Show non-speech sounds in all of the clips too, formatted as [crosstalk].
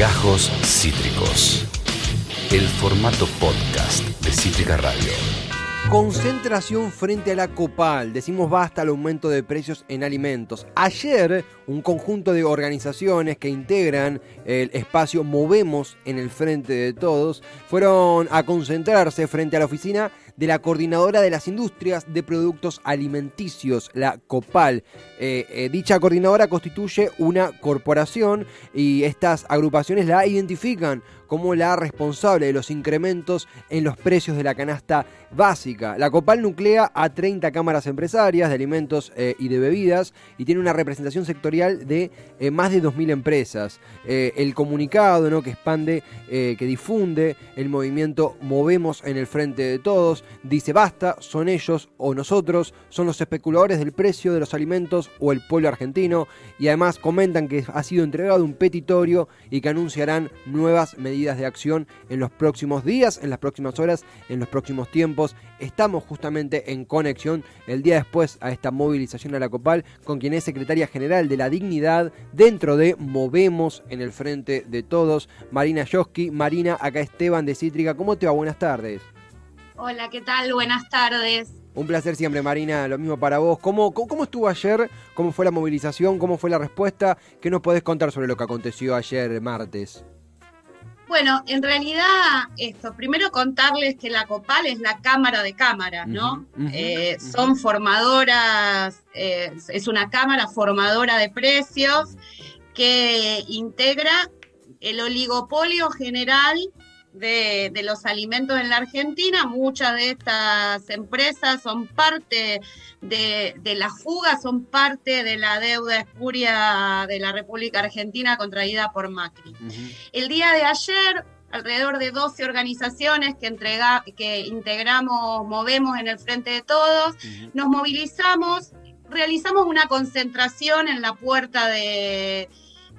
Gajos Cítricos. El formato podcast de Cítrica Radio. Concentración frente a la COPAL. Decimos basta al aumento de precios en alimentos. Ayer, un conjunto de organizaciones que integran el espacio Movemos en el Frente de Todos fueron a concentrarse frente a la oficina de la Coordinadora de las Industrias de Productos Alimenticios, la COPAL. Eh, eh, dicha coordinadora constituye una corporación y estas agrupaciones la identifican como la responsable de los incrementos en los precios de la canasta básica. La Copal nuclea a 30 cámaras empresarias de alimentos eh, y de bebidas y tiene una representación sectorial de eh, más de 2.000 empresas. Eh, el comunicado ¿no? que expande, que difunde el movimiento Movemos en el Frente de Todos dice basta, son ellos o nosotros, son los especuladores del precio de los alimentos o el pueblo argentino y además comentan que ha sido entregado un petitorio y que anunciarán nuevas medidas de acción en los próximos días, en las próximas horas, en los próximos tiempos. Estamos justamente en conexión el día después a esta movilización a la COPAL con quien es secretaria general de la dignidad dentro de Movemos en el frente de todos, Marina Yoski. Marina, acá Esteban de Cítrica. ¿Cómo te va? Buenas tardes. Hola, ¿qué tal? Buenas tardes. Un placer siempre, Marina. Lo mismo para vos. ¿Cómo, ¿Cómo, estuvo ayer? ¿Cómo fue la movilización? ¿Cómo fue la respuesta? ¿Qué nos podés contar sobre lo que aconteció ayer martes? Bueno, en realidad, esto, primero contarles que la COPAL es la cámara de cámaras, ¿no? Eh, son formadoras, eh, es una cámara formadora de precios que integra el oligopolio general de, los alimentos en la Argentina. Muchas de estas empresas son parte de, la fuga, son parte de la deuda espuria de la República Argentina contraída por Macri. El día de ayer, alrededor de 12 organizaciones que, entrega, que integramos, movemos en el Frente de Todos, nos movilizamos, realizamos una concentración en la puerta de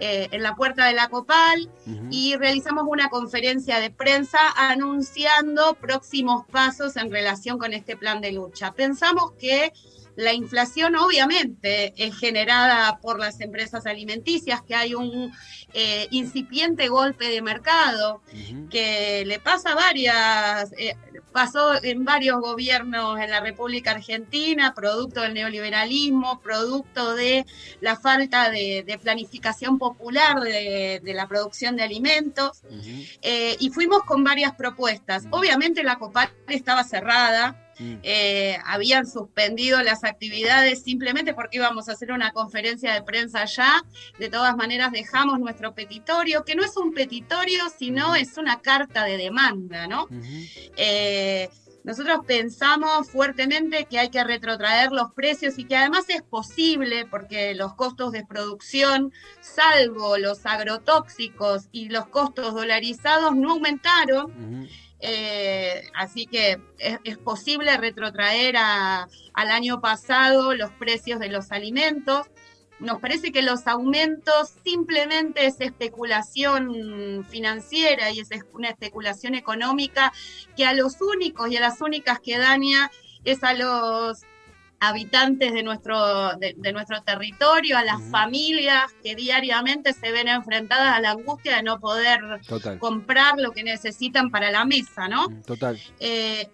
eh, en la puerta de la Copal y realizamos una conferencia de prensa anunciando próximos pasos en relación con este plan de lucha. Pensamos que la inflación obviamente es generada por las empresas alimenticias, que hay un eh, incipiente golpe de mercado que le pasa a varias, eh, pasó en varios gobiernos en la República Argentina, producto del neoliberalismo, producto de la falta de, planificación popular de, la producción de alimentos, eh, y fuimos con varias propuestas. Obviamente la COPAL estaba cerrada, Mm. Eh, habían suspendido las actividades simplemente porque íbamos a hacer una conferencia de prensa allá. De todas maneras, dejamos nuestro petitorio, que no es un petitorio, sino es una carta de demanda, ¿no? Eh, nosotros pensamos fuertemente que hay que retrotraer los precios y que además es posible porque los costos de producción, salvo los agrotóxicos y los costos dolarizados, no aumentaron. Eh, así que es, posible retrotraer al año pasado los precios de los alimentos. Nos parece que los aumentos simplemente es especulación financiera y es una especulación económica que a los únicos y a las únicas que daña es a los habitantes de nuestro, de, nuestro territorio, a las familias que diariamente se ven enfrentadas a la angustia de no poder comprar lo que necesitan para la mesa, ¿no? Total. Eh,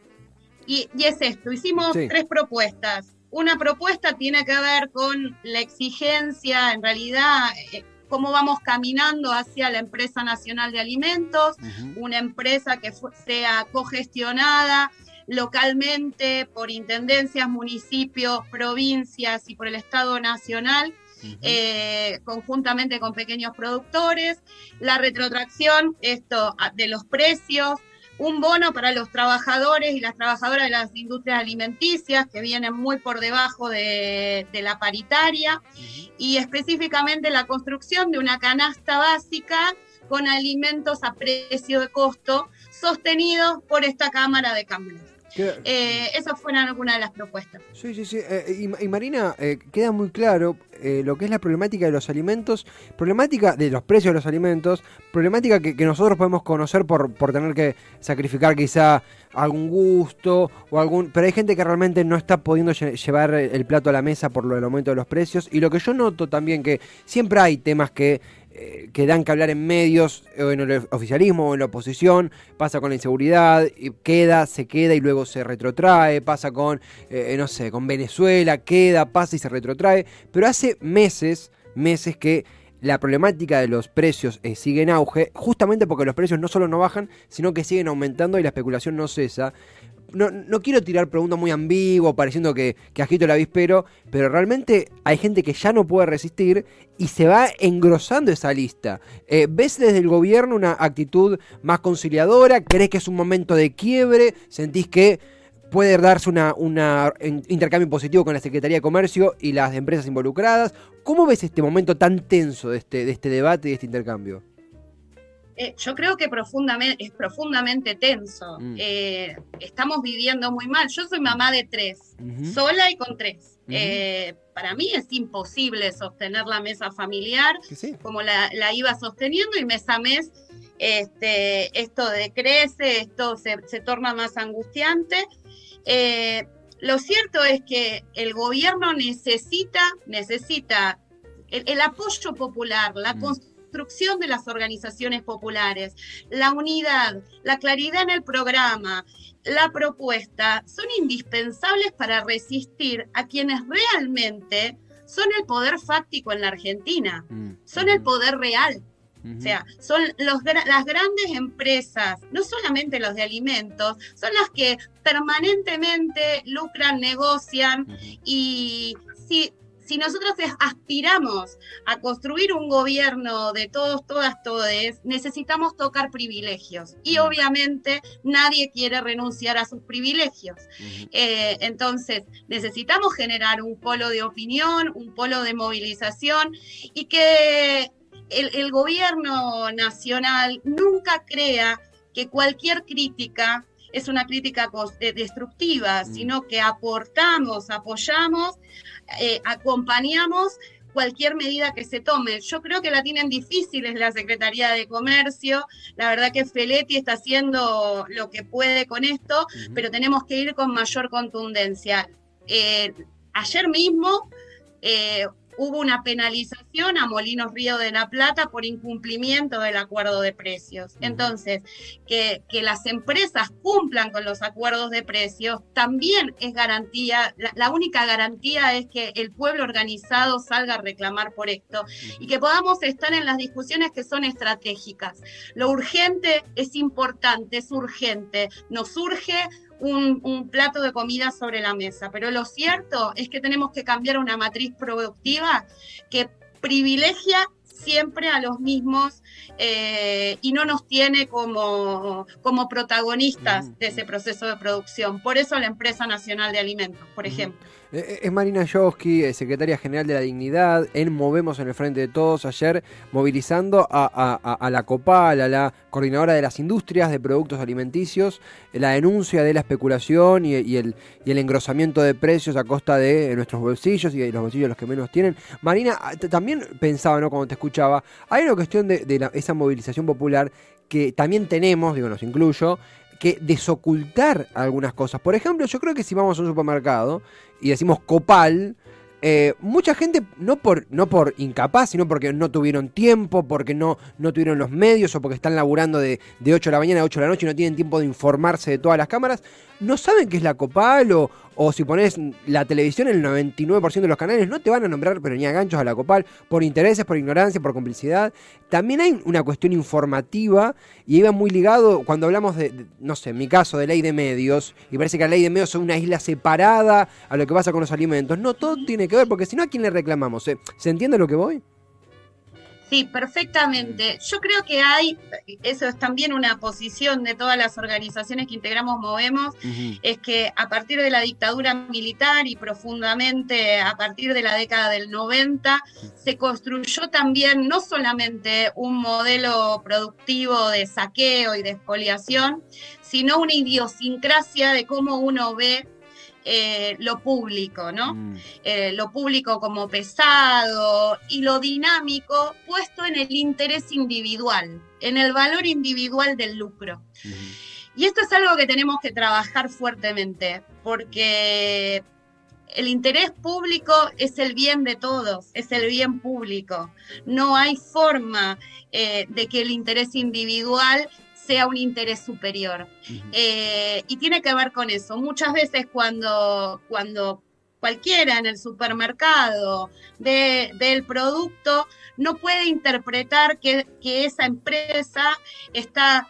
y, es esto, hicimos tres propuestas. Una propuesta tiene que ver con la exigencia, en realidad, eh, cómo vamos caminando hacia la empresa nacional de alimentos, una empresa que sea cogestionada, localmente por intendencias, municipios, provincias y por el Estado Nacional. Eh, conjuntamente con pequeños productores, la retrotracción esto, de los precios, un bono para los trabajadores y las trabajadoras de las industrias alimenticias que vienen muy por debajo de, la paritaria y específicamente la construcción de una canasta básica con alimentos a precio de costo sostenidos por esta Cámara de Cambios. Eh, esas fueron algunas de las propuestas. Sí, sí, sí. Eh, y, Marina, eh, queda muy claro lo que es la problemática de los alimentos, problemática de los precios de los alimentos, problemática que, nosotros podemos conocer por, por tener que sacrificar quizá algún gusto o algún... Pero hay gente que realmente no está pudiendo llevar el plato a la mesa por lo del aumento de los precios. Y lo que yo noto también que siempre hay temas que eh, que dan que hablar en medios, o en el oficialismo o en la oposición, pasa con la inseguridad, queda, se queda y luego se retrotrae, pasa con, eh, no sé, con Venezuela, queda, pasa y se retrotrae, pero hace meses, meses que la problemática de los precios eh, sigue en auge, justamente porque los precios no solo no bajan, sino que siguen aumentando y la especulación no cesa no, quiero tirar preguntas muy ambiguas, pareciendo que, que agito el avispero, pero realmente hay gente que ya no puede resistir y se va engrosando esa lista. Eh, ¿Ves desde el gobierno una actitud más conciliadora? ¿Crees que es un momento de quiebre? ¿Sentís que puede darse un una intercambio positivo con la Secretaría de Comercio y las empresas involucradas? ¿Cómo ves este momento tan tenso de este, de este debate y de este intercambio? Eh, yo creo que profundamente, es profundamente tenso. Mm. Eh, estamos viviendo muy mal. Yo soy mamá de tres, sola y con tres. Eh, para mí es imposible sostener la mesa familiar como la, iba sosteniendo y mes a mes este, esto decrece, esto se, torna más angustiante. lo cierto es que el gobierno necesita, necesita el, apoyo popular, la mm construcción de las organizaciones populares, la unidad, la claridad en el programa, la propuesta, son indispensables para resistir a quienes realmente son el poder fáctico en la Argentina, mm, son el poder real. O sea, son los, las grandes empresas, no solamente los de alimentos, son las que permanentemente lucran, negocian y si si nosotros aspiramos a construir un gobierno de todos, todas, todes, necesitamos tocar privilegios. Y obviamente nadie quiere renunciar a sus privilegios. Eh, entonces, necesitamos generar un polo de opinión, un polo de movilización y que el gobierno nacional nunca crea que cualquier crítica es una crítica eh, destructiva, mm. sino que aportamos, apoyamos, eh, acompañamos cualquier medida que se tome. Yo creo que la tienen difíciles la Secretaría de Comercio. La verdad que Feletti está haciendo lo que puede con esto, pero tenemos que ir con mayor contundencia. Eh, ayer mismo hubo una penalización a Molinos Río de la Plata por incumplimiento del acuerdo de precios. Entonces, que, las empresas cumplan con los acuerdos de precios también es garantía, la, única garantía es que el pueblo organizado salga a reclamar por esto y que podamos estar en las discusiones que son estratégicas. Lo urgente es importante, es urgente, nos urge un, plato de comida sobre la mesa. Pero lo cierto es que tenemos que cambiar una matriz productiva que privilegia siempre a los mismos eh, y no nos tiene como, como protagonistas de ese proceso de producción. Por eso la Empresa Nacional de Alimentos, por ejemplo. Eh, eh, es Marina Yosky, eh, secretaria general de la Dignidad, en Movemos en el Frente de Todos, ayer movilizando a, la COPAL, a la coordinadora de las industrias de productos alimenticios, la denuncia de la especulación y, el, engrosamiento de precios a costa de nuestros bolsillos y de los bolsillos los que menos tienen. Marina, ah, también pensaba, ¿no? Cuando te escuchaba, hay una cuestión de, esa movilización popular que también tenemos, digo, nos incluyo, que desocultar algunas cosas. Por ejemplo, yo creo que si vamos a un supermercado y decimos copal, eh, mucha gente, no por, no por incapaz, sino porque no tuvieron tiempo, porque no, no tuvieron los medios o porque están laburando de, de 8 de la mañana a 8 de la noche y no tienen tiempo de informarse de todas las cámaras, no saben qué es la Copal o, o si pones la televisión, el 99% de los canales no te van a nombrar, pero ni a ganchos a la Copal, por intereses, por ignorancia, por complicidad. También hay una cuestión informativa y iba muy ligado cuando hablamos de, no sé, en mi caso, de ley de medios, y parece que la ley de medios es una isla separada a lo que pasa con los alimentos. No, todo tiene que ver, porque si no, ¿a quién le reclamamos? ¿Se entiende lo que voy? Sí, perfectamente. Yo creo que hay, eso es también una posición de todas las organizaciones que integramos Movemos, es que a partir de la dictadura militar y profundamente a partir de la década del 90, se construyó también no solamente un modelo productivo de saqueo y de expoliación, sino una idiosincrasia de cómo uno ve eh, lo público, ¿no? Mm. Eh, lo público como pesado y lo dinámico puesto en el interés individual, en el valor individual del lucro. Y esto es algo que tenemos que trabajar fuertemente, porque el interés público es el bien de todos, es el bien público. No hay forma eh, de que el interés individual sea un interés superior. Eh, y tiene que ver con eso. Muchas veces cuando, cuando cualquiera en el supermercado del producto no puede interpretar que, que esa empresa está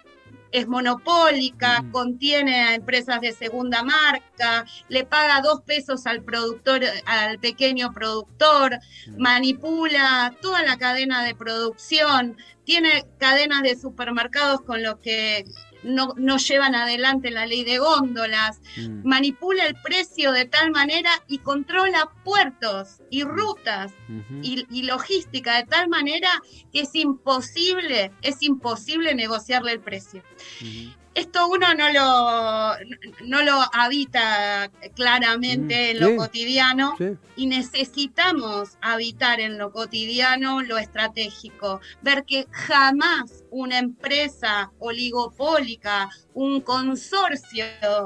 es monopólica, contiene a empresas de segunda marca, le paga dos pesos al productor, al pequeño productor, manipula toda la cadena de producción, tiene cadenas de supermercados con los que no, llevan adelante la ley de góndolas, mm. manipula el precio de tal manera y controla puertos y rutas y, logística de tal manera que es imposible, es imposible negociarle el precio esto uno no lo, no lo habita claramente mm, en lo cotidiano y necesitamos habitar en lo cotidiano lo estratégico, ver que jamás una empresa oligopólica, un consorcio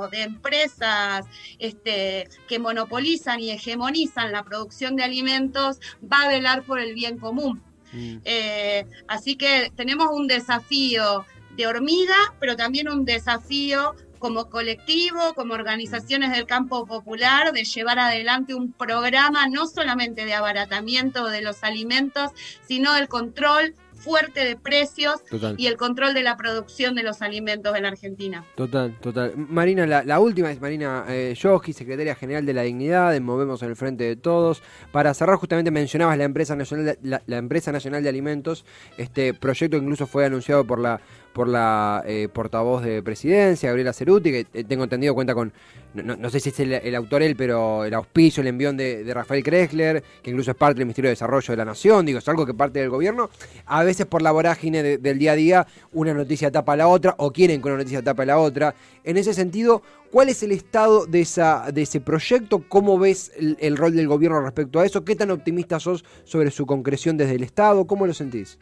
de empresas este, que monopolizan y hegemonizan la producción de alimentos va a velar por el bien común. Mm. Eh, así que tenemos un desafío de hormiga, pero también un desafío como colectivo, como organizaciones del campo popular, de llevar adelante un programa no solamente de abaratamiento de los alimentos, sino del control fuerte de precios y el control de la producción de los alimentos en Argentina. Total, total. Marina, la, última es Marina eh, secretaria general de la Dignidad, de Movemos en el Frente de Todos. Para cerrar, justamente mencionabas la empresa nacional, la, la empresa nacional de alimentos. Este proyecto incluso fue anunciado por la por la eh, portavoz de presidencia, Gabriela Ceruti, que eh, tengo entendido cuenta con, no, sé si es el, autor él, pero el auspicio, el envión de, Rafael Kressler, que incluso es parte del Ministerio de Desarrollo de la Nación, digo, es algo que parte del gobierno. A veces por la vorágine del día a día, una noticia tapa la otra, o quieren que una noticia tapa la otra. En ese sentido, ¿cuál es el estado de ese proyecto? ¿Cómo ves el, el rol del gobierno respecto a eso? ¿Qué tan optimista sos sobre su concreción desde el Estado? ¿Cómo lo sentís?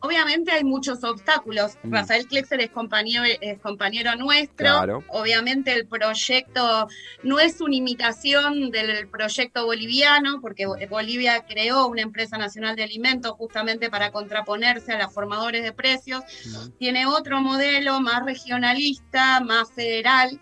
Obviamente hay muchos obstáculos. Mm. Rafael Klexer es compañero, es compañero nuestro. Obviamente el proyecto no es una imitación del proyecto boliviano, porque Bolivia creó una empresa nacional de alimentos justamente para contraponerse a los formadores de precios. Mm. Tiene otro modelo más regionalista, más federal,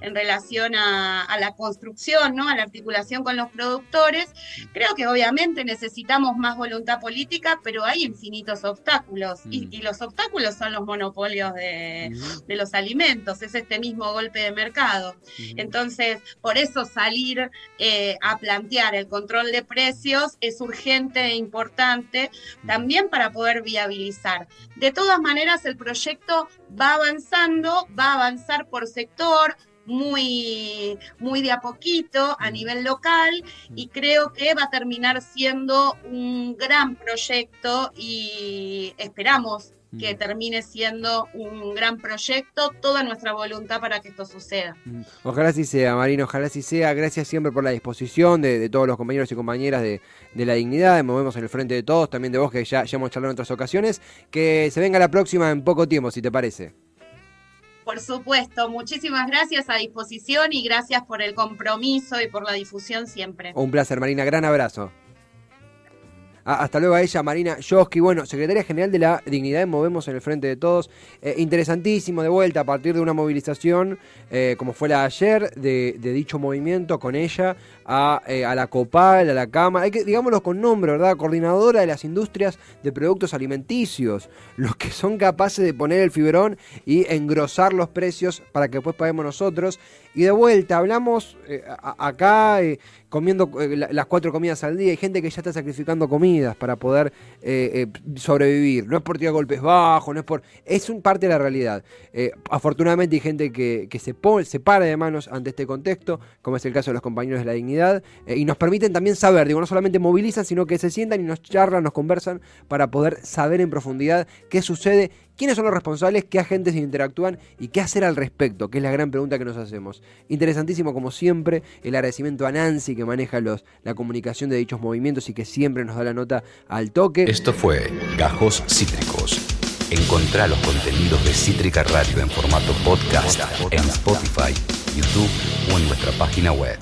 en relación a, la construcción, ¿no? a la articulación con los productores. Creo que obviamente necesitamos más voluntad política, pero hay infinitos obstáculos y, mm. los obstáculos son los monopolios de, los alimentos, es este mismo golpe de mercado. Entonces, por eso salir eh, a plantear el control de precios es urgente e importante también para poder viabilizar. De todas maneras, el proyecto va avanzando, va a avanzar por sector, muy, muy de a poquito a nivel local y creo que va a terminar siendo un gran proyecto y esperamos que termine siendo un gran proyecto, toda nuestra voluntad para que esto suceda. Ojalá así sea, Marino, ojalá así sea. Gracias siempre por la disposición de, todos los compañeros y compañeras de, la dignidad, movemos en el frente de todos, también de vos que ya, ya hemos charlado en otras ocasiones. Que se venga la próxima en poco tiempo, si te parece. Por supuesto, muchísimas gracias a disposición y gracias por el compromiso y por la difusión siempre. Un placer, Marina, gran abrazo. Ah, hasta luego a ella, Marina Yoski, bueno, secretaria general de la Dignidad Movemos en el Frente de Todos. Eh, interesantísimo de vuelta a partir de una movilización, eh, como fue la de ayer, de, dicho movimiento con ella, a, eh, a, la COPAL, a la Cámara, hay que, digámoslo con nombre, ¿verdad? Coordinadora de las industrias de productos alimenticios, [laughs] los que son capaces de poner el fibrón y engrosar los precios para que después paguemos nosotros. Y de vuelta, hablamos acá comiendo las cuatro comidas al día, hay gente que ya está sacrificando comida para poder eh, eh, sobrevivir. No es por tirar golpes bajos, no es por. Es un parte de la realidad. Eh, afortunadamente hay gente que, se, pone, se para de manos ante este contexto, como es el caso de los compañeros de la dignidad, y nos permiten también saber, digo, no solamente movilizan, sino que se sientan y nos charlan, nos conversan para poder saber en profundidad qué sucede quiénes son los responsables, qué agentes interactúan y qué hacer al respecto, que es la gran pregunta que nos hacemos. Interesantísimo como siempre el agradecimiento a Nancy que maneja los, la comunicación de dichos movimientos y que siempre nos da la nota al toque. Esto fue Gajos Cítricos. Encontrá los contenidos de Cítrica Radio en formato podcast en Spotify, YouTube o en nuestra página web.